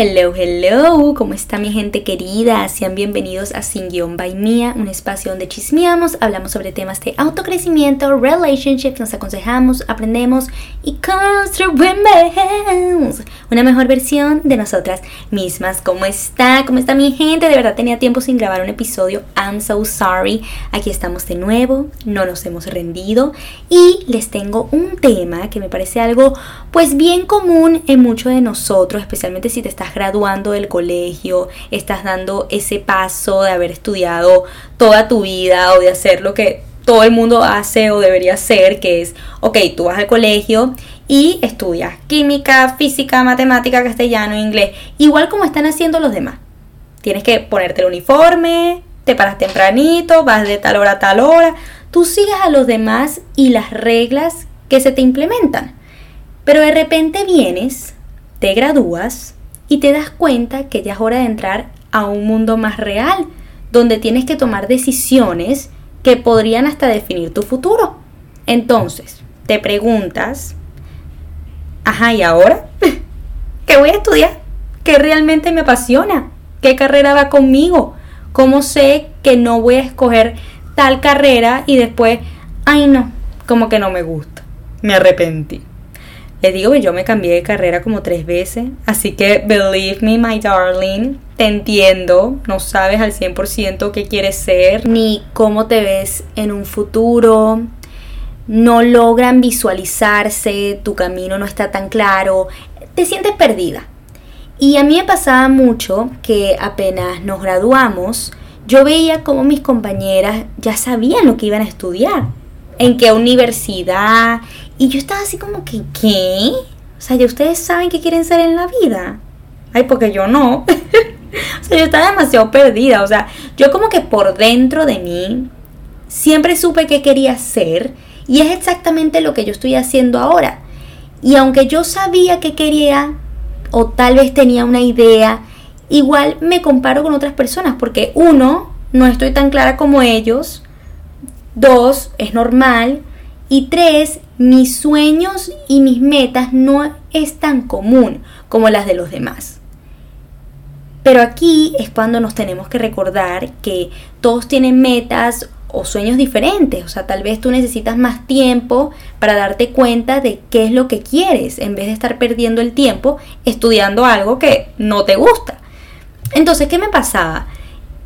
Hello, hello, ¿cómo está mi gente querida? Sean bienvenidos a Sin Guión by Mía, un espacio donde chismeamos, hablamos sobre temas de autocrecimiento, relationships, nos aconsejamos, aprendemos y construimos una mejor versión de nosotras mismas. ¿Cómo está? ¿Cómo está mi gente? De verdad tenía tiempo sin grabar un episodio. I'm so sorry. Aquí estamos de nuevo, no nos hemos rendido y les tengo un tema que me parece algo pues bien común en muchos de nosotros, especialmente si te estás graduando del colegio, estás dando ese paso de haber estudiado toda tu vida o de hacer lo que todo el mundo hace o debería hacer, que es, ok, tú vas al colegio y estudias química, física, matemática, castellano, inglés, igual como están haciendo los demás. Tienes que ponerte el uniforme, te paras tempranito, vas de tal hora a tal hora, tú sigues a los demás y las reglas que se te implementan. Pero de repente vienes, te gradúas y te das cuenta que ya es hora de entrar a un mundo más real, donde tienes que tomar decisiones que podrían hasta definir tu futuro. Entonces, te preguntas, ajá, ¿y ahora? ¿Qué voy a estudiar? ¿Qué realmente me apasiona? ¿Qué carrera va conmigo? ¿Cómo sé que no voy a escoger tal carrera y después, ay no, como que no me gusta? Me arrepentí. Les digo que yo me cambié de carrera como tres veces, así que believe me, my darling, te entiendo, no sabes al 100% qué quieres ser, ni cómo te ves en un futuro, no logran visualizarse, tu camino no está tan claro, te sientes perdida. Y a mí me pasaba mucho que apenas nos graduamos, yo veía como mis compañeras ya sabían lo que iban a estudiar, en qué universidad y yo estaba así como que, ¿qué? O sea, ¿ya ustedes saben qué quieren ser en la vida? Ay, porque yo no. o sea, yo estaba demasiado perdida. O sea, yo como que por dentro de mí siempre supe qué quería ser y es exactamente lo que yo estoy haciendo ahora. Y aunque yo sabía qué quería o tal vez tenía una idea, igual me comparo con otras personas porque uno, no estoy tan clara como ellos. Dos, es normal. Y tres, mis sueños y mis metas no es tan común como las de los demás. Pero aquí es cuando nos tenemos que recordar que todos tienen metas o sueños diferentes. O sea, tal vez tú necesitas más tiempo para darte cuenta de qué es lo que quieres en vez de estar perdiendo el tiempo estudiando algo que no te gusta. Entonces, ¿qué me pasaba?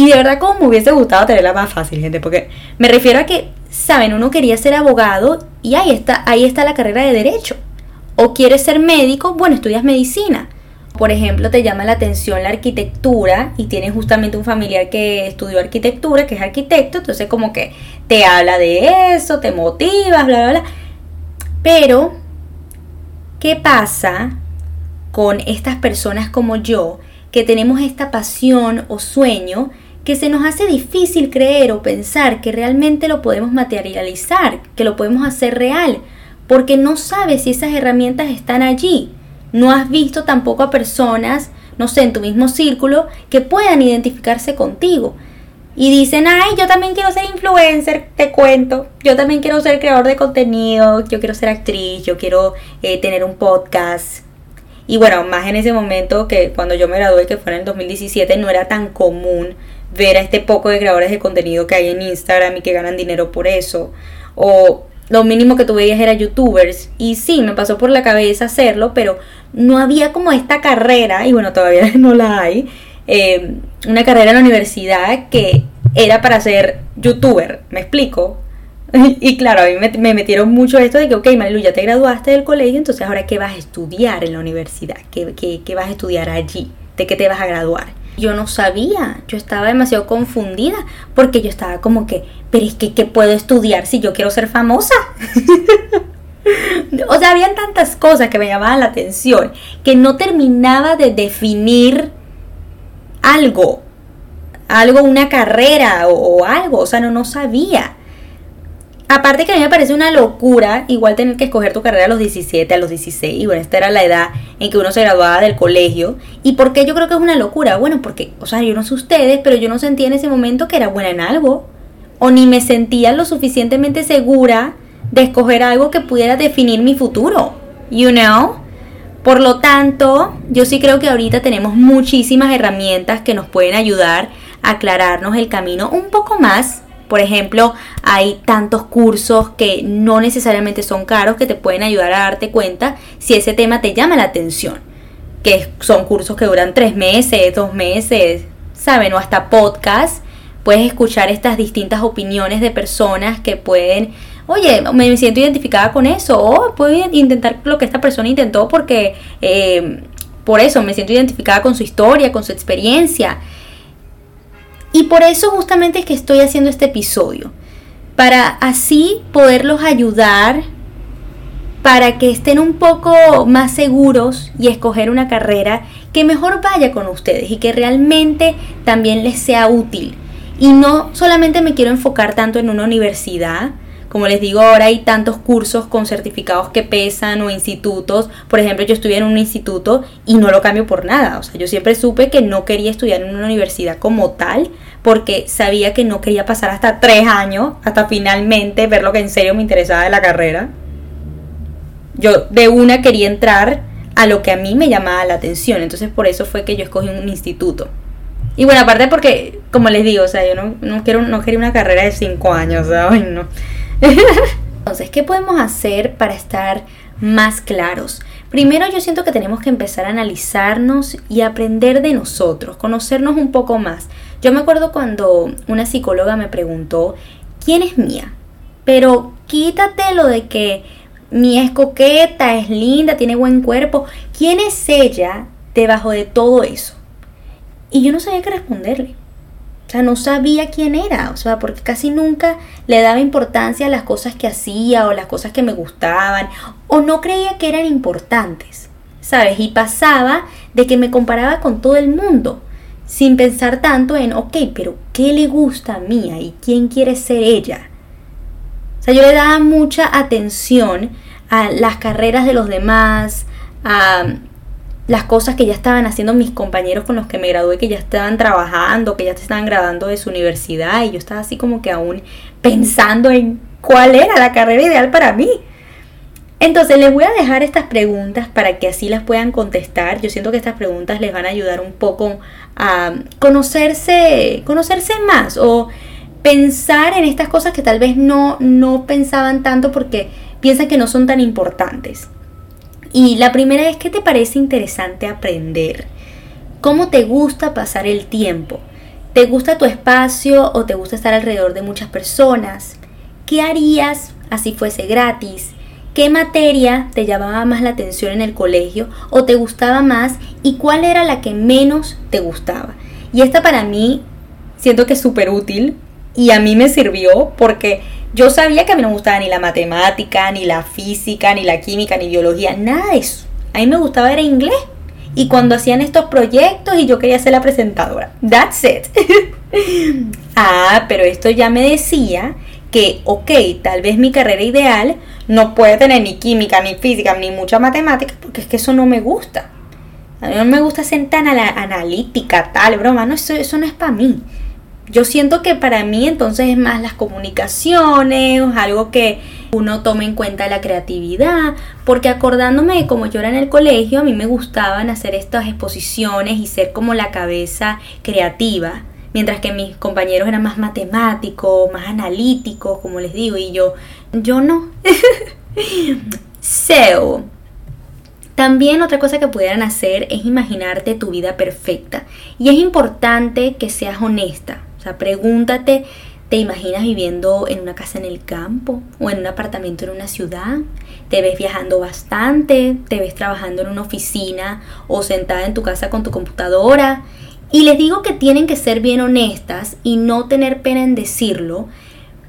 Y de verdad como me hubiese gustado tenerla más fácil, gente, porque me refiero a que, saben, uno quería ser abogado y ahí está, ahí está la carrera de derecho. O quieres ser médico, bueno, estudias medicina. Por ejemplo, te llama la atención la arquitectura y tienes justamente un familiar que estudió arquitectura, que es arquitecto, entonces como que te habla de eso, te motivas, bla, bla, bla. Pero, ¿qué pasa con estas personas como yo que tenemos esta pasión o sueño que se nos hace difícil creer o pensar que realmente lo podemos materializar, que lo podemos hacer real, porque no sabes si esas herramientas están allí. No has visto tampoco a personas, no sé, en tu mismo círculo, que puedan identificarse contigo. Y dicen, ay, yo también quiero ser influencer, te cuento. Yo también quiero ser creador de contenido, yo quiero ser actriz, yo quiero eh, tener un podcast. Y bueno, más en ese momento que cuando yo me gradué, que fue en el 2017, no era tan común ver a este poco de creadores de contenido que hay en Instagram y que ganan dinero por eso. O lo mínimo que tú veías era youtubers. Y sí, me pasó por la cabeza hacerlo, pero no había como esta carrera, y bueno, todavía no la hay, eh, una carrera en la universidad que era para ser youtuber, ¿me explico? y claro, a mí me, metieron mucho esto de que, ok, Marilu, ya te graduaste del colegio, entonces ahora qué vas a estudiar en la universidad, ¿Qué, qué, qué vas a estudiar allí, de qué te vas a graduar yo no sabía, yo estaba demasiado confundida porque yo estaba como que, pero es que, ¿qué puedo estudiar si yo quiero ser famosa? o sea, habían tantas cosas que me llamaban la atención que no terminaba de definir algo, algo, una carrera o, algo, o sea, no, no sabía. Aparte que a mí me parece una locura igual tener que escoger tu carrera a los 17, a los 16. Y bueno, esta era la edad en que uno se graduaba del colegio. ¿Y por qué yo creo que es una locura? Bueno, porque, o sea, yo no sé ustedes, pero yo no sentía en ese momento que era buena en algo. O ni me sentía lo suficientemente segura de escoger algo que pudiera definir mi futuro. You know? Por lo tanto, yo sí creo que ahorita tenemos muchísimas herramientas que nos pueden ayudar a aclararnos el camino un poco más. Por ejemplo, hay tantos cursos que no necesariamente son caros que te pueden ayudar a darte cuenta si ese tema te llama la atención. Que son cursos que duran tres meses, dos meses, ¿saben? O hasta podcast puedes escuchar estas distintas opiniones de personas que pueden, oye, me siento identificada con eso, o puedo intentar lo que esta persona intentó porque eh, por eso me siento identificada con su historia, con su experiencia. Y por eso justamente es que estoy haciendo este episodio, para así poderlos ayudar para que estén un poco más seguros y escoger una carrera que mejor vaya con ustedes y que realmente también les sea útil. Y no solamente me quiero enfocar tanto en una universidad, como les digo, ahora hay tantos cursos con certificados que pesan o institutos. Por ejemplo, yo estudié en un instituto y no lo cambio por nada. O sea, yo siempre supe que no quería estudiar en una universidad como tal porque sabía que no quería pasar hasta tres años hasta finalmente ver lo que en serio me interesaba de la carrera. Yo de una quería entrar a lo que a mí me llamaba la atención. Entonces por eso fue que yo escogí un instituto. Y bueno, aparte porque, como les digo, o sea, yo no, quiero, no quería una carrera de cinco años, ¿sabes? No. Entonces, ¿qué podemos hacer para estar más claros? Primero yo siento que tenemos que empezar a analizarnos y aprender de nosotros, conocernos un poco más. Yo me acuerdo cuando una psicóloga me preguntó, ¿quién es Mía? Pero quítate lo de que Mía es coqueta, es linda, tiene buen cuerpo. ¿Quién es ella debajo de todo eso? Y yo no sabía qué responderle. O sea, no sabía quién era, o sea, porque casi nunca le daba importancia a las cosas que hacía o las cosas que me gustaban, o no creía que eran importantes, ¿sabes? Y pasaba de que me comparaba con todo el mundo, sin pensar tanto en, ok, pero ¿qué le gusta a Mía y quién quiere ser ella? O sea, yo le daba mucha atención a las carreras de los demás, a las cosas que ya estaban haciendo mis compañeros con los que me gradué, que ya estaban trabajando, que ya se estaban graduando de su universidad y yo estaba así como que aún pensando en cuál era la carrera ideal para mí. Entonces les voy a dejar estas preguntas para que así las puedan contestar. Yo siento que estas preguntas les van a ayudar un poco a conocerse, conocerse más o pensar en estas cosas que tal vez no, no pensaban tanto porque piensan que no son tan importantes. Y la primera es, ¿qué te parece interesante aprender? ¿Cómo te gusta pasar el tiempo? ¿Te gusta tu espacio o te gusta estar alrededor de muchas personas? ¿Qué harías así fuese gratis? ¿Qué materia te llamaba más la atención en el colegio o te gustaba más y cuál era la que menos te gustaba? Y esta para mí siento que es súper útil y a mí me sirvió porque yo sabía que a mí no me gustaba ni la matemática, ni la física, ni la química, ni biología, nada de eso. A mí me gustaba era inglés. Y cuando hacían estos proyectos y yo quería ser la presentadora. That's it. ah, pero esto ya me decía que, ok, tal vez mi carrera ideal no puede tener ni química, ni física, ni mucha matemática, porque es que eso no me gusta. A mí no me gusta ser tan analítica, tal, broma, no, eso, eso no es para mí yo siento que para mí entonces es más las comunicaciones, algo que uno tome en cuenta la creatividad, porque acordándome de como yo era en el colegio, a mí me gustaban hacer estas exposiciones y ser como la cabeza creativa, mientras que mis compañeros eran más matemáticos, más analíticos, como les digo, y yo, yo no. so, también otra cosa que pudieran hacer es imaginarte tu vida perfecta. Y es importante que seas honesta. O sea, pregúntate, ¿te imaginas viviendo en una casa en el campo o en un apartamento en una ciudad? ¿Te ves viajando bastante? ¿Te ves trabajando en una oficina o sentada en tu casa con tu computadora? Y les digo que tienen que ser bien honestas y no tener pena en decirlo,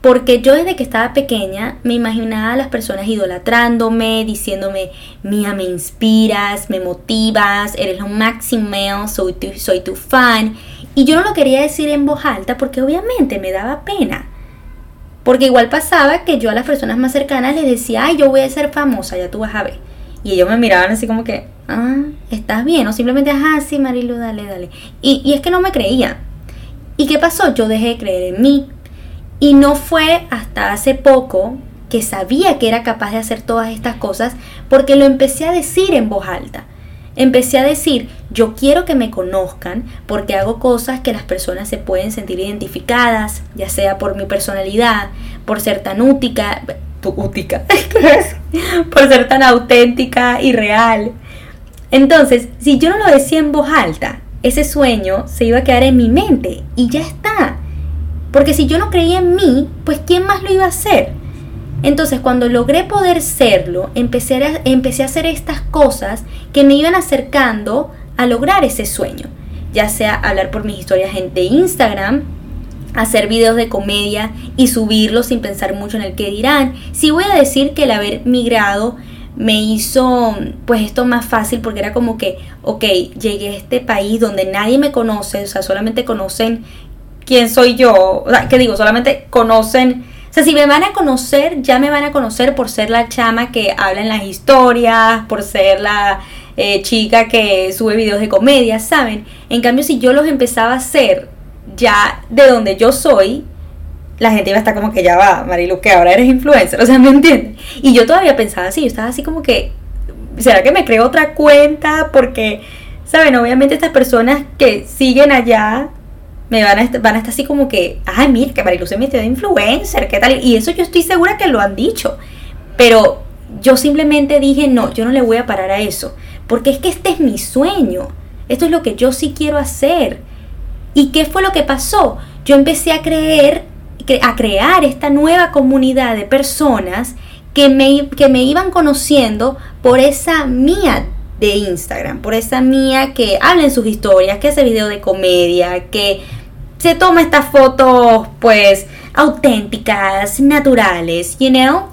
porque yo desde que estaba pequeña me imaginaba a las personas idolatrándome, diciéndome, Mía, me inspiras, me motivas, eres lo máximo, soy soy tu fan. Y yo no lo quería decir en voz alta porque obviamente me daba pena. Porque igual pasaba que yo a las personas más cercanas les decía, ay, yo voy a ser famosa, ya tú vas a ver. Y ellos me miraban así como que, ah, ¿estás bien? O simplemente, ah, sí, Marilu, dale, dale. Y, y es que no me creía. ¿Y qué pasó? Yo dejé de creer en mí. Y no fue hasta hace poco que sabía que era capaz de hacer todas estas cosas porque lo empecé a decir en voz alta. Empecé a decir, yo quiero que me conozcan porque hago cosas que las personas se pueden sentir identificadas, ya sea por mi personalidad, por ser tan útica, útica, por ser tan auténtica y real. Entonces, si yo no lo decía en voz alta, ese sueño se iba a quedar en mi mente y ya está. Porque si yo no creía en mí, pues ¿quién más lo iba a hacer? Entonces cuando logré poder serlo, empecé a, empecé a hacer estas cosas que me iban acercando a lograr ese sueño. Ya sea hablar por mis historias de Instagram, hacer videos de comedia y subirlos sin pensar mucho en el que dirán. Sí voy a decir que el haber migrado me hizo pues esto más fácil porque era como que, ok, llegué a este país donde nadie me conoce, o sea, solamente conocen quién soy yo, o sea, que digo, solamente conocen, o sea, si me van a conocer, ya me van a conocer por ser la chama que habla en las historias, por ser la eh, chica que sube videos de comedia, ¿saben? En cambio, si yo los empezaba a hacer ya de donde yo soy, la gente iba a estar como que ya va, Marilu, que ahora eres influencer, o sea, ¿me entiendes? Y yo todavía pensaba así, yo estaba así como que, ¿será que me creo otra cuenta? Porque, ¿saben? Obviamente estas personas que siguen allá me van a, estar, van a estar así como que, ay, mira, que Marilu se metió de influencer, ¿qué tal? Y eso yo estoy segura que lo han dicho. Pero yo simplemente dije, no, yo no le voy a parar a eso. Porque es que este es mi sueño. Esto es lo que yo sí quiero hacer. ¿Y qué fue lo que pasó? Yo empecé a creer, a crear esta nueva comunidad de personas que me, que me iban conociendo por esa mía de Instagram, por esa mía que habla en sus historias, que hace video de comedia, que se toma estas fotos pues auténticas, naturales, you know.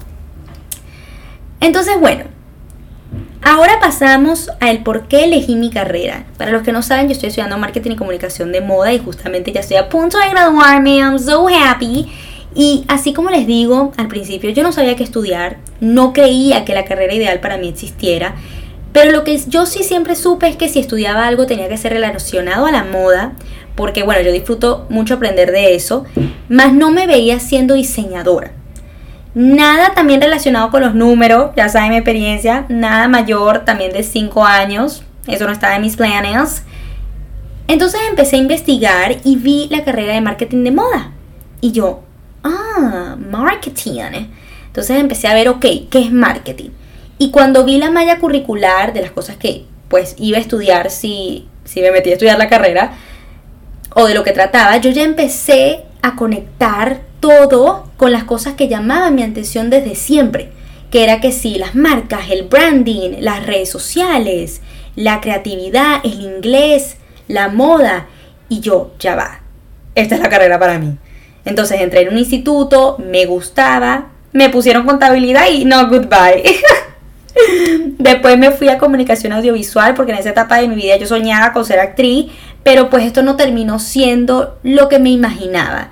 Entonces, bueno, ahora pasamos al por qué elegí mi carrera. Para los que no saben, yo estoy estudiando marketing y comunicación de moda y justamente ya estoy a punto de graduarme. I'm so happy. Y así como les digo al principio, yo no sabía qué estudiar, no creía que la carrera ideal para mí existiera. Pero lo que yo sí siempre supe es que si estudiaba algo tenía que ser relacionado a la moda, porque bueno, yo disfruto mucho aprender de eso, más no me veía siendo diseñadora. Nada también relacionado con los números, ya saben mi experiencia, nada mayor también de 5 años, eso no estaba en mis planes. Entonces empecé a investigar y vi la carrera de marketing de moda. Y yo, ah, marketing. Entonces empecé a ver, ok, ¿qué es marketing? Y cuando vi la malla curricular de las cosas que pues iba a estudiar si, si me metí a estudiar la carrera, o de lo que trataba, yo ya empecé a conectar todo con las cosas que llamaban mi atención desde siempre, que era que sí, las marcas, el branding, las redes sociales, la creatividad, el inglés, la moda, y yo, ya va, esta es la carrera para mí. Entonces entré en un instituto, me gustaba, me pusieron contabilidad y no, goodbye. Después me fui a comunicación audiovisual porque en esa etapa de mi vida yo soñaba con ser actriz, pero pues esto no terminó siendo lo que me imaginaba.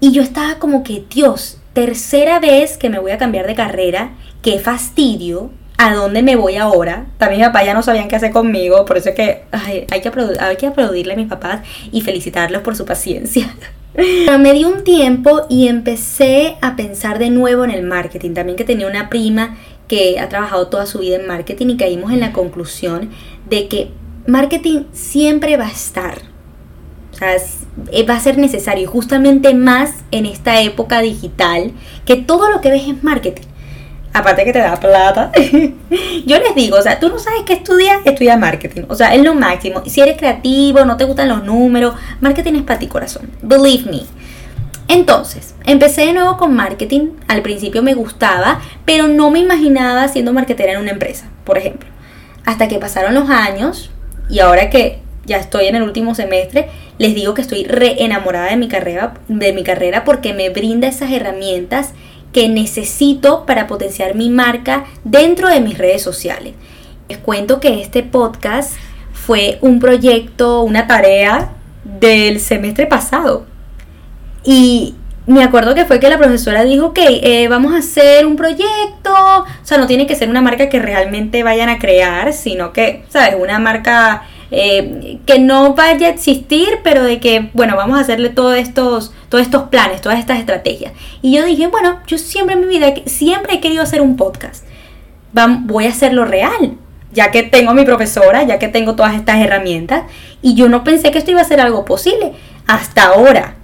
Y yo estaba como que, Dios, tercera vez que me voy a cambiar de carrera, qué fastidio, ¿a dónde me voy ahora? También mis papás ya no sabían qué hacer conmigo, por eso es que hay, que hay que aplaudirle a mis papás y felicitarlos por su paciencia. Me di un tiempo y empecé a pensar de nuevo en el marketing. También que tenía una prima que ha trabajado toda su vida en marketing y caímos en la conclusión de que marketing siempre va a estar. O sea, eh, va a ser necesario, justamente más en esta época digital, que todo lo que ves es marketing. Aparte que te da plata. Yo les digo, o sea, tú no sabes qué estudiar, estudia marketing. O sea, es lo máximo. Si eres creativo, no te gustan los números, marketing es para ti corazón. Believe me. Entonces, empecé de nuevo con marketing. Al principio me gustaba, pero no me imaginaba siendo marketera en una empresa, por ejemplo. Hasta que pasaron los años y ahora que ya estoy en el último semestre, les digo que estoy re enamorada de mi carrera, de mi carrera porque me brinda esas herramientas que necesito para potenciar mi marca dentro de mis redes sociales. Les cuento que este podcast fue un proyecto, una tarea del semestre pasado. Y me acuerdo que fue que la profesora dijo, ok, eh, vamos a hacer un proyecto, o sea, no tiene que ser una marca que realmente vayan a crear, sino que, ¿sabes? Una marca eh, que no vaya a existir, pero de que, bueno, vamos a hacerle todos estos, todos estos planes, todas estas estrategias. Y yo dije, bueno, yo siempre en mi vida, siempre he querido hacer un podcast. voy a hacerlo real, ya que tengo a mi profesora, ya que tengo todas estas herramientas. Y yo no pensé que esto iba a ser algo posible hasta ahora.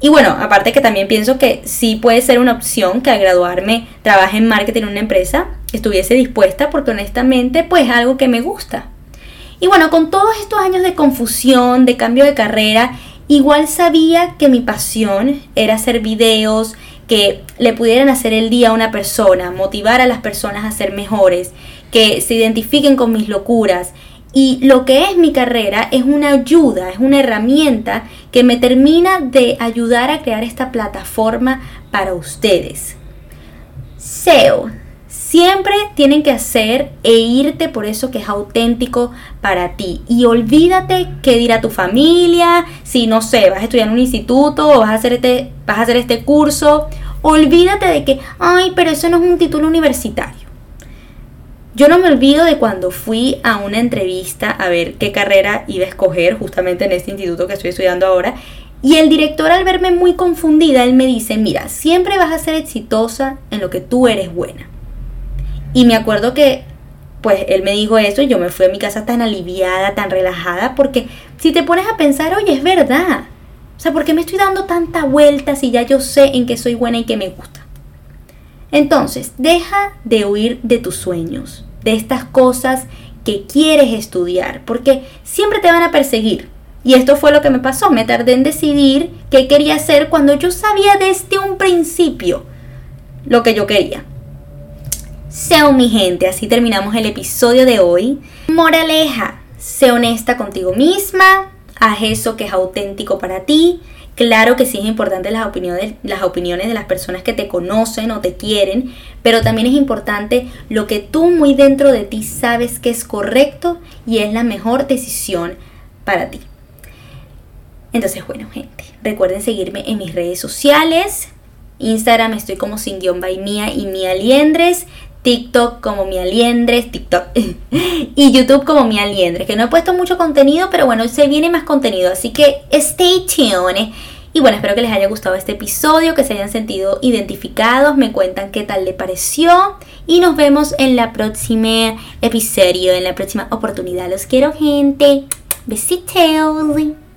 Y bueno, aparte que también pienso que sí puede ser una opción que al graduarme trabaje en marketing en una empresa, estuviese dispuesta porque honestamente pues es algo que me gusta. Y bueno, con todos estos años de confusión, de cambio de carrera, igual sabía que mi pasión era hacer videos que le pudieran hacer el día a una persona, motivar a las personas a ser mejores, que se identifiquen con mis locuras, y lo que es mi carrera es una ayuda, es una herramienta que me termina de ayudar a crear esta plataforma para ustedes. SEO. Siempre tienen que hacer e irte por eso que es auténtico para ti. Y olvídate qué dirá tu familia, si no sé, vas a estudiar en un instituto o vas a hacer este, vas a hacer este curso. Olvídate de que, ay, pero eso no es un título universitario. Yo no me olvido de cuando fui a una entrevista a ver qué carrera iba a escoger justamente en este instituto que estoy estudiando ahora. Y el director al verme muy confundida, él me dice, mira, siempre vas a ser exitosa en lo que tú eres buena. Y me acuerdo que, pues él me dijo eso y yo me fui a mi casa tan aliviada, tan relajada, porque si te pones a pensar, oye, es verdad. O sea, ¿por qué me estoy dando tanta vuelta si ya yo sé en qué soy buena y qué me gusta? Entonces, deja de huir de tus sueños de estas cosas que quieres estudiar, porque siempre te van a perseguir. Y esto fue lo que me pasó, me tardé en decidir qué quería hacer cuando yo sabía desde un principio lo que yo quería. Sea mi gente, así terminamos el episodio de hoy. Moraleja, sé honesta contigo misma, haz eso que es auténtico para ti, Claro que sí es importante las opiniones, las opiniones de las personas que te conocen o te quieren, pero también es importante lo que tú muy dentro de ti sabes que es correcto y es la mejor decisión para ti. Entonces, bueno, gente, recuerden seguirme en mis redes sociales. Instagram estoy como sin guion by mía y mía liendres. TikTok como mi aliendres, TikTok y YouTube como mi aliendres, que no he puesto mucho contenido, pero bueno, se viene más contenido, así que stay tuned. Y bueno, espero que les haya gustado este episodio, que se hayan sentido identificados, me cuentan qué tal le pareció y nos vemos en la próxima episodio, en la próxima oportunidad. Los quiero gente. Besitos.